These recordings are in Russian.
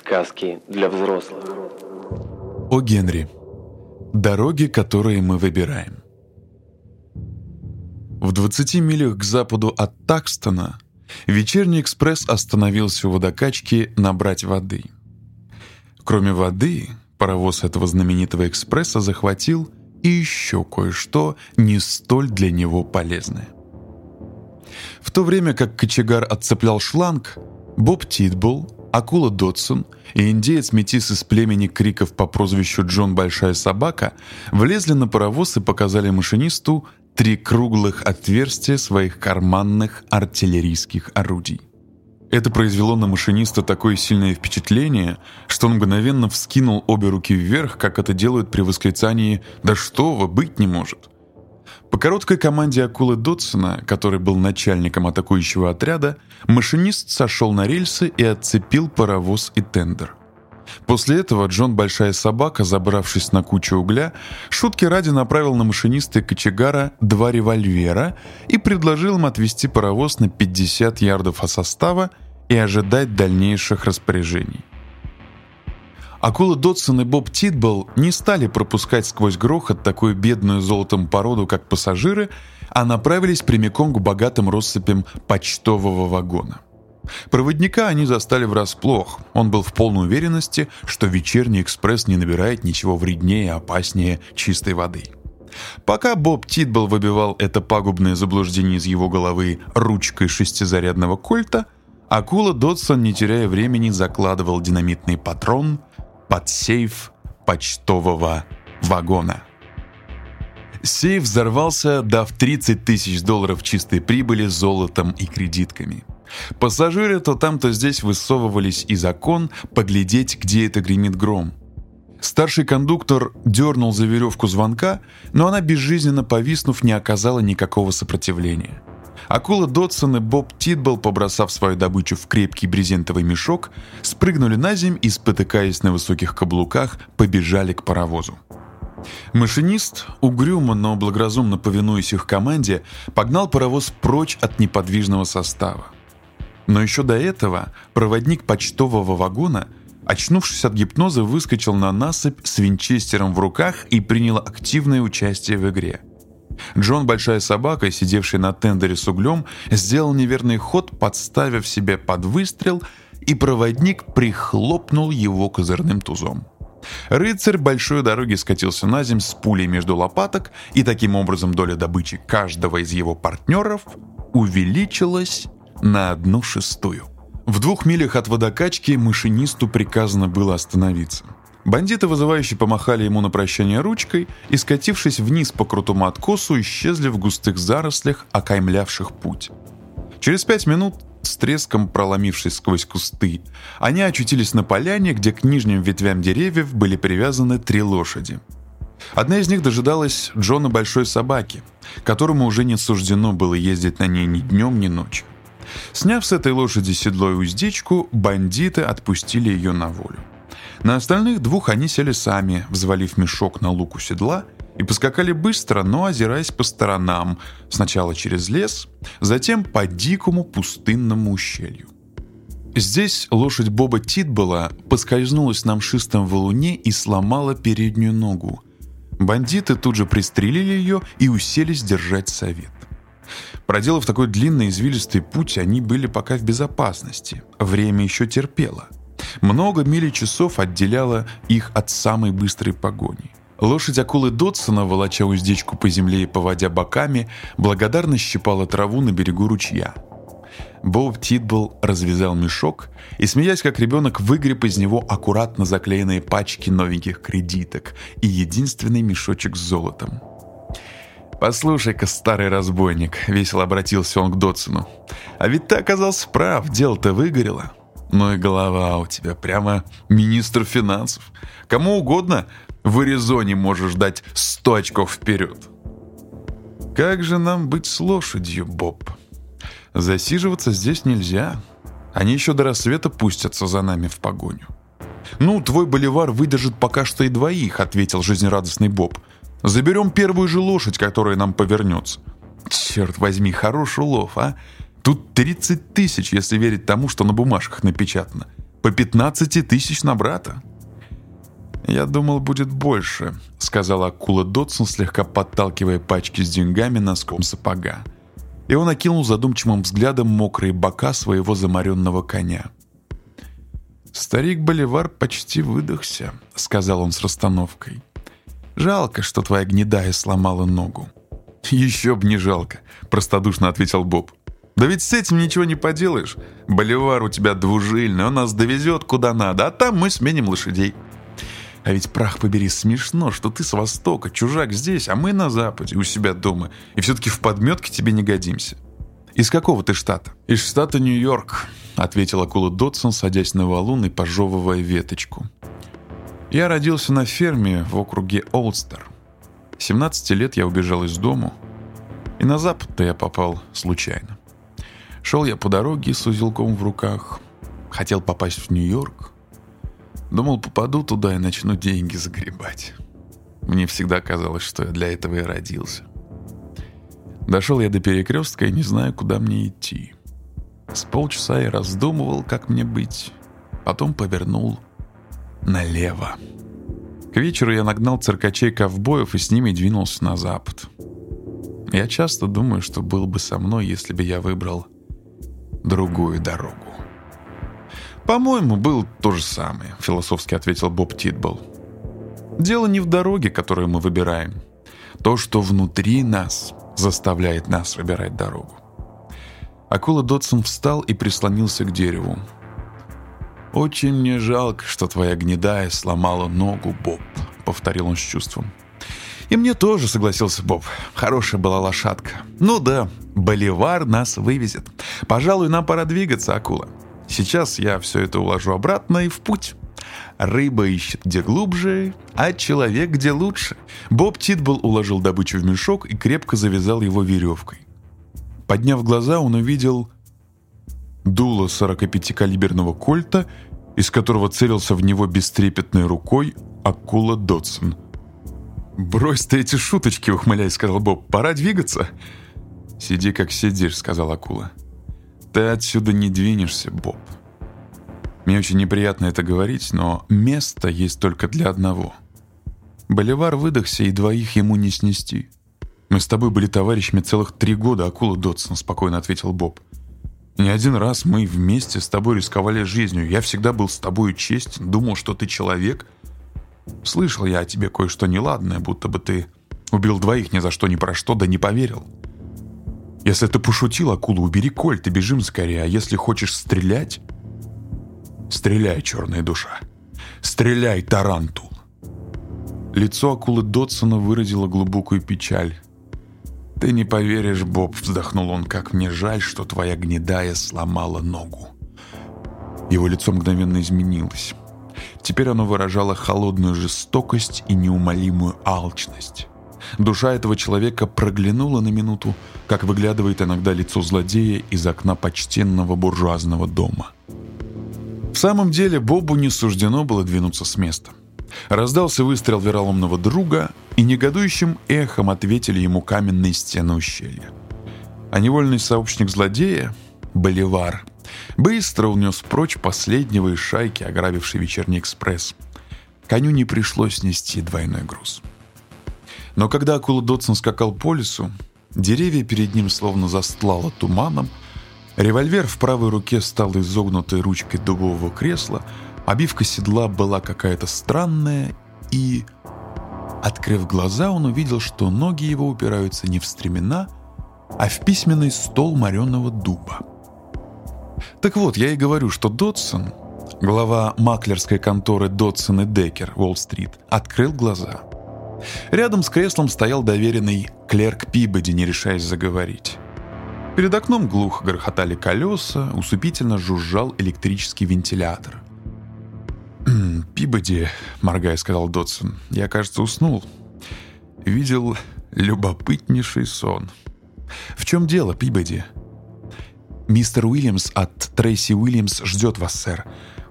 Сказки для взрослых. О Генри. Дороги, которые мы выбираем. В 20 милях к западу от Такстона вечерний экспресс остановился у водокачки набрать воды. Кроме воды, паровоз этого знаменитого экспресса захватил и еще кое-что не столь для него полезное. В то время как кочегар отцеплял шланг, Боб Титбул Акула Дотсон и индеец-метис из племени Криков по прозвищу Джон Большая Собака влезли на паровоз и показали машинисту три круглых отверстия своих карманных артиллерийских орудий. Это произвело на машиниста такое сильное впечатление, что он мгновенно вскинул обе руки вверх, как это делают при восклицании «Да что вы, быть не может!». По короткой команде акулы Дотсона, который был начальником атакующего отряда, машинист сошел на рельсы и отцепил паровоз и тендер. После этого Джон Большая Собака, забравшись на кучу угля, шутки ради направил на машиниста и кочегара два револьвера и предложил им отвести паровоз на 50 ярдов от состава и ожидать дальнейших распоряжений. Акула Дотсон и Боб Титбл не стали пропускать сквозь грохот такую бедную золотом породу, как пассажиры, а направились прямиком к богатым россыпям почтового вагона. Проводника они застали врасплох. Он был в полной уверенности, что вечерний экспресс не набирает ничего вреднее и опаснее чистой воды. Пока Боб Титбл выбивал это пагубное заблуждение из его головы ручкой шестизарядного кольта, акула Додсон, не теряя времени, закладывал динамитный патрон под сейф почтового вагона. Сейф взорвался, дав 30 тысяч долларов чистой прибыли золотом и кредитками. Пассажиры то там, то здесь высовывались из окон поглядеть, где это гремит гром. Старший кондуктор дернул за веревку звонка, но она, безжизненно повиснув, не оказала никакого сопротивления. Акула Додсон и Боб Титбл, побросав свою добычу в крепкий брезентовый мешок, спрыгнули на земь и, спотыкаясь на высоких каблуках, побежали к паровозу. Машинист, угрюмо, но благоразумно повинуясь их команде, погнал паровоз прочь от неподвижного состава. Но еще до этого проводник почтового вагона, очнувшись от гипноза, выскочил на насыпь с винчестером в руках и принял активное участие в игре – Джон Большая Собака, сидевший на тендере с углем, сделал неверный ход, подставив себя под выстрел, и проводник прихлопнул его козырным тузом. Рыцарь большой дороги скатился на земь с пулей между лопаток, и таким образом доля добычи каждого из его партнеров увеличилась на одну шестую. В двух милях от водокачки машинисту приказано было остановиться – Бандиты, вызывающе помахали ему на прощание ручкой и, скатившись вниз по крутому откосу, исчезли в густых зарослях, окаймлявших путь. Через пять минут, с треском проломившись сквозь кусты, они очутились на поляне, где к нижним ветвям деревьев были привязаны три лошади. Одна из них дожидалась Джона Большой Собаки, которому уже не суждено было ездить на ней ни днем, ни ночью. Сняв с этой лошади седло и уздечку, бандиты отпустили ее на волю. На остальных двух они сели сами, взвалив мешок на луку седла, и поскакали быстро, но озираясь по сторонам, сначала через лес, затем по дикому пустынному ущелью. Здесь лошадь Боба Титбола поскользнулась на мшистом валуне и сломала переднюю ногу. Бандиты тут же пристрелили ее и уселись держать совет. Проделав такой длинный извилистый путь, они были пока в безопасности. Время еще терпело — много мили часов отделяло их от самой быстрой погони. Лошадь акулы Дотсона, волоча уздечку по земле и поводя боками, благодарно щипала траву на берегу ручья. Боб Титбл развязал мешок и, смеясь как ребенок, выгреб из него аккуратно заклеенные пачки новеньких кредиток и единственный мешочек с золотом. «Послушай-ка, старый разбойник», — весело обратился он к Дотсону, «а ведь ты оказался прав, дело-то выгорело». Ну и голова у тебя прямо министр финансов. Кому угодно в Аризоне можешь дать 100 очков вперед. Как же нам быть с лошадью, Боб? Засиживаться здесь нельзя. Они еще до рассвета пустятся за нами в погоню. «Ну, твой боливар выдержит пока что и двоих», — ответил жизнерадостный Боб. «Заберем первую же лошадь, которая нам повернется». «Черт возьми, хороший улов, а? Тут 30 тысяч, если верить тому, что на бумажках напечатано. По 15 тысяч на брата. «Я думал, будет больше», — сказала акула Дотсон, слегка подталкивая пачки с деньгами носком сапога. И он окинул задумчивым взглядом мокрые бока своего замаренного коня. «Старик Боливар почти выдохся», — сказал он с расстановкой. «Жалко, что твоя гнедая сломала ногу». «Еще б не жалко», — простодушно ответил Боб. «Да ведь с этим ничего не поделаешь. Боливар у тебя двужильный, он нас довезет куда надо, а там мы сменим лошадей». А ведь, прах побери, смешно, что ты с востока, чужак здесь, а мы на западе, у себя дома, и все-таки в подметке тебе не годимся. Из какого ты штата? Из штата Нью-Йорк, ответил акула Дотсон, садясь на валун и пожевывая веточку. Я родился на ферме в округе Олстер. 17 лет я убежал из дому, и на запад-то я попал случайно. Шел я по дороге с узелком в руках, хотел попасть в Нью-Йорк, Думал, попаду туда и начну деньги загребать. Мне всегда казалось, что я для этого и родился. Дошел я до перекрестка и не знаю, куда мне идти. С полчаса я раздумывал, как мне быть. Потом повернул налево. К вечеру я нагнал циркачей-ковбоев и с ними двинулся на запад. Я часто думаю, что был бы со мной, если бы я выбрал другую дорогу. «По-моему, был то же самое», — философски ответил Боб Титбол. «Дело не в дороге, которую мы выбираем. То, что внутри нас, заставляет нас выбирать дорогу». Акула Дотсон встал и прислонился к дереву. «Очень мне жалко, что твоя гнедая сломала ногу, Боб», — повторил он с чувством. «И мне тоже», — согласился Боб. «Хорошая была лошадка». «Ну да, Боливар нас вывезет. Пожалуй, нам пора двигаться, акула». Сейчас я все это уложу обратно и в путь. Рыба ищет где глубже, а человек где лучше. Боб Титбл уложил добычу в мешок и крепко завязал его веревкой. Подняв глаза, он увидел дуло 45-калиберного кольта, из которого целился в него бестрепетной рукой акула Дотсон. «Брось ты эти шуточки», — ухмыляясь, сказал Боб. «Пора двигаться». «Сиди, как сидишь», — сказал акула. Ты отсюда не двинешься, Боб. Мне очень неприятно это говорить, но место есть только для одного. Боливар выдохся, и двоих ему не снести. Мы с тобой были товарищами целых три года, акула Дотсон, спокойно ответил Боб. Не один раз мы вместе с тобой рисковали жизнью. Я всегда был с тобой честен, думал, что ты человек. Слышал я о тебе кое-что неладное, будто бы ты убил двоих ни за что ни про что, да не поверил. Если ты пошутил, акула, убери кольт и бежим скорее. А если хочешь стрелять... Стреляй, черная душа. Стреляй, тарантул. Лицо акулы Дотсона выразило глубокую печаль. «Ты не поверишь, Боб», — вздохнул он, — «как мне жаль, что твоя гнедая сломала ногу». Его лицо мгновенно изменилось. Теперь оно выражало холодную жестокость и неумолимую алчность. Душа этого человека проглянула на минуту, как выглядывает иногда лицо злодея из окна почтенного буржуазного дома. В самом деле Бобу не суждено было двинуться с места. Раздался выстрел вероломного друга, и негодующим эхом ответили ему каменные стены ущелья. А невольный сообщник злодея, Боливар, быстро унес прочь последнего из шайки, ограбивший вечерний экспресс. Коню не пришлось нести двойной груз. Но когда акула Дотсон скакал по лесу, деревья перед ним словно застлало туманом, револьвер в правой руке стал изогнутой ручкой дубового кресла, обивка седла была какая-то странная, и, открыв глаза, он увидел, что ноги его упираются не в стремена, а в письменный стол мореного дуба. Так вот, я и говорю, что Дотсон, глава маклерской конторы Дотсон и Деккер, Уолл-стрит, открыл глаза – Рядом с креслом стоял доверенный клерк Пибоди, не решаясь заговорить. Перед окном глухо грохотали колеса, усыпительно жужжал электрический вентилятор. «Пибоди», — моргая, сказал Додсон, — «я, кажется, уснул. Видел любопытнейший сон». «В чем дело, Пибоди?» «Мистер Уильямс от Трейси Уильямс ждет вас, сэр.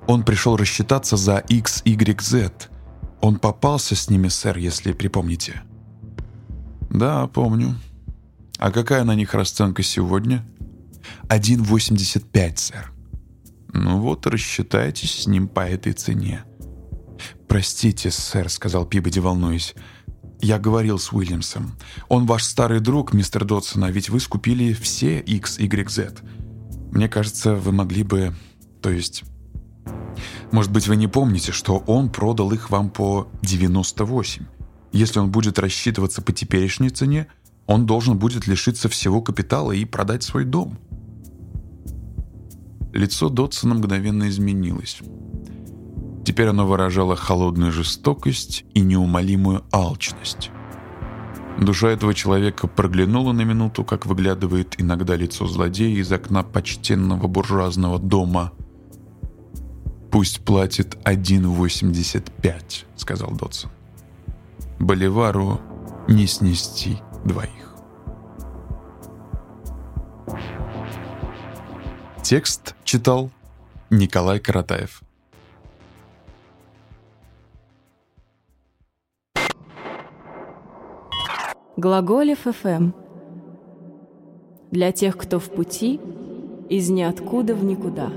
Он пришел рассчитаться за XYZ. Он попался с ними, сэр, если припомните. Да, помню. А какая на них расценка сегодня? 1,85, сэр. Ну, вот, рассчитайтесь с ним по этой цене. «Простите, сэр», — сказал Пибоди, волнуясь. «Я говорил с Уильямсом. Он ваш старый друг, мистер Додсон, а ведь вы скупили все X, Y, Z. Мне кажется, вы могли бы... То есть... Может быть, вы не помните, что он продал их вам по 98. Если он будет рассчитываться по теперешней цене, он должен будет лишиться всего капитала и продать свой дом». Лицо Дотсона мгновенно изменилось. Теперь оно выражало холодную жестокость и неумолимую алчность. Душа этого человека проглянула на минуту, как выглядывает иногда лицо злодея из окна почтенного буржуазного дома. «Пусть платит 1,85», — сказал Дотсон. «Боливару не снести двоих». Текст читал Николай Каратаев. Глаголев ФМ. Для тех, кто в пути, из ниоткуда в никуда.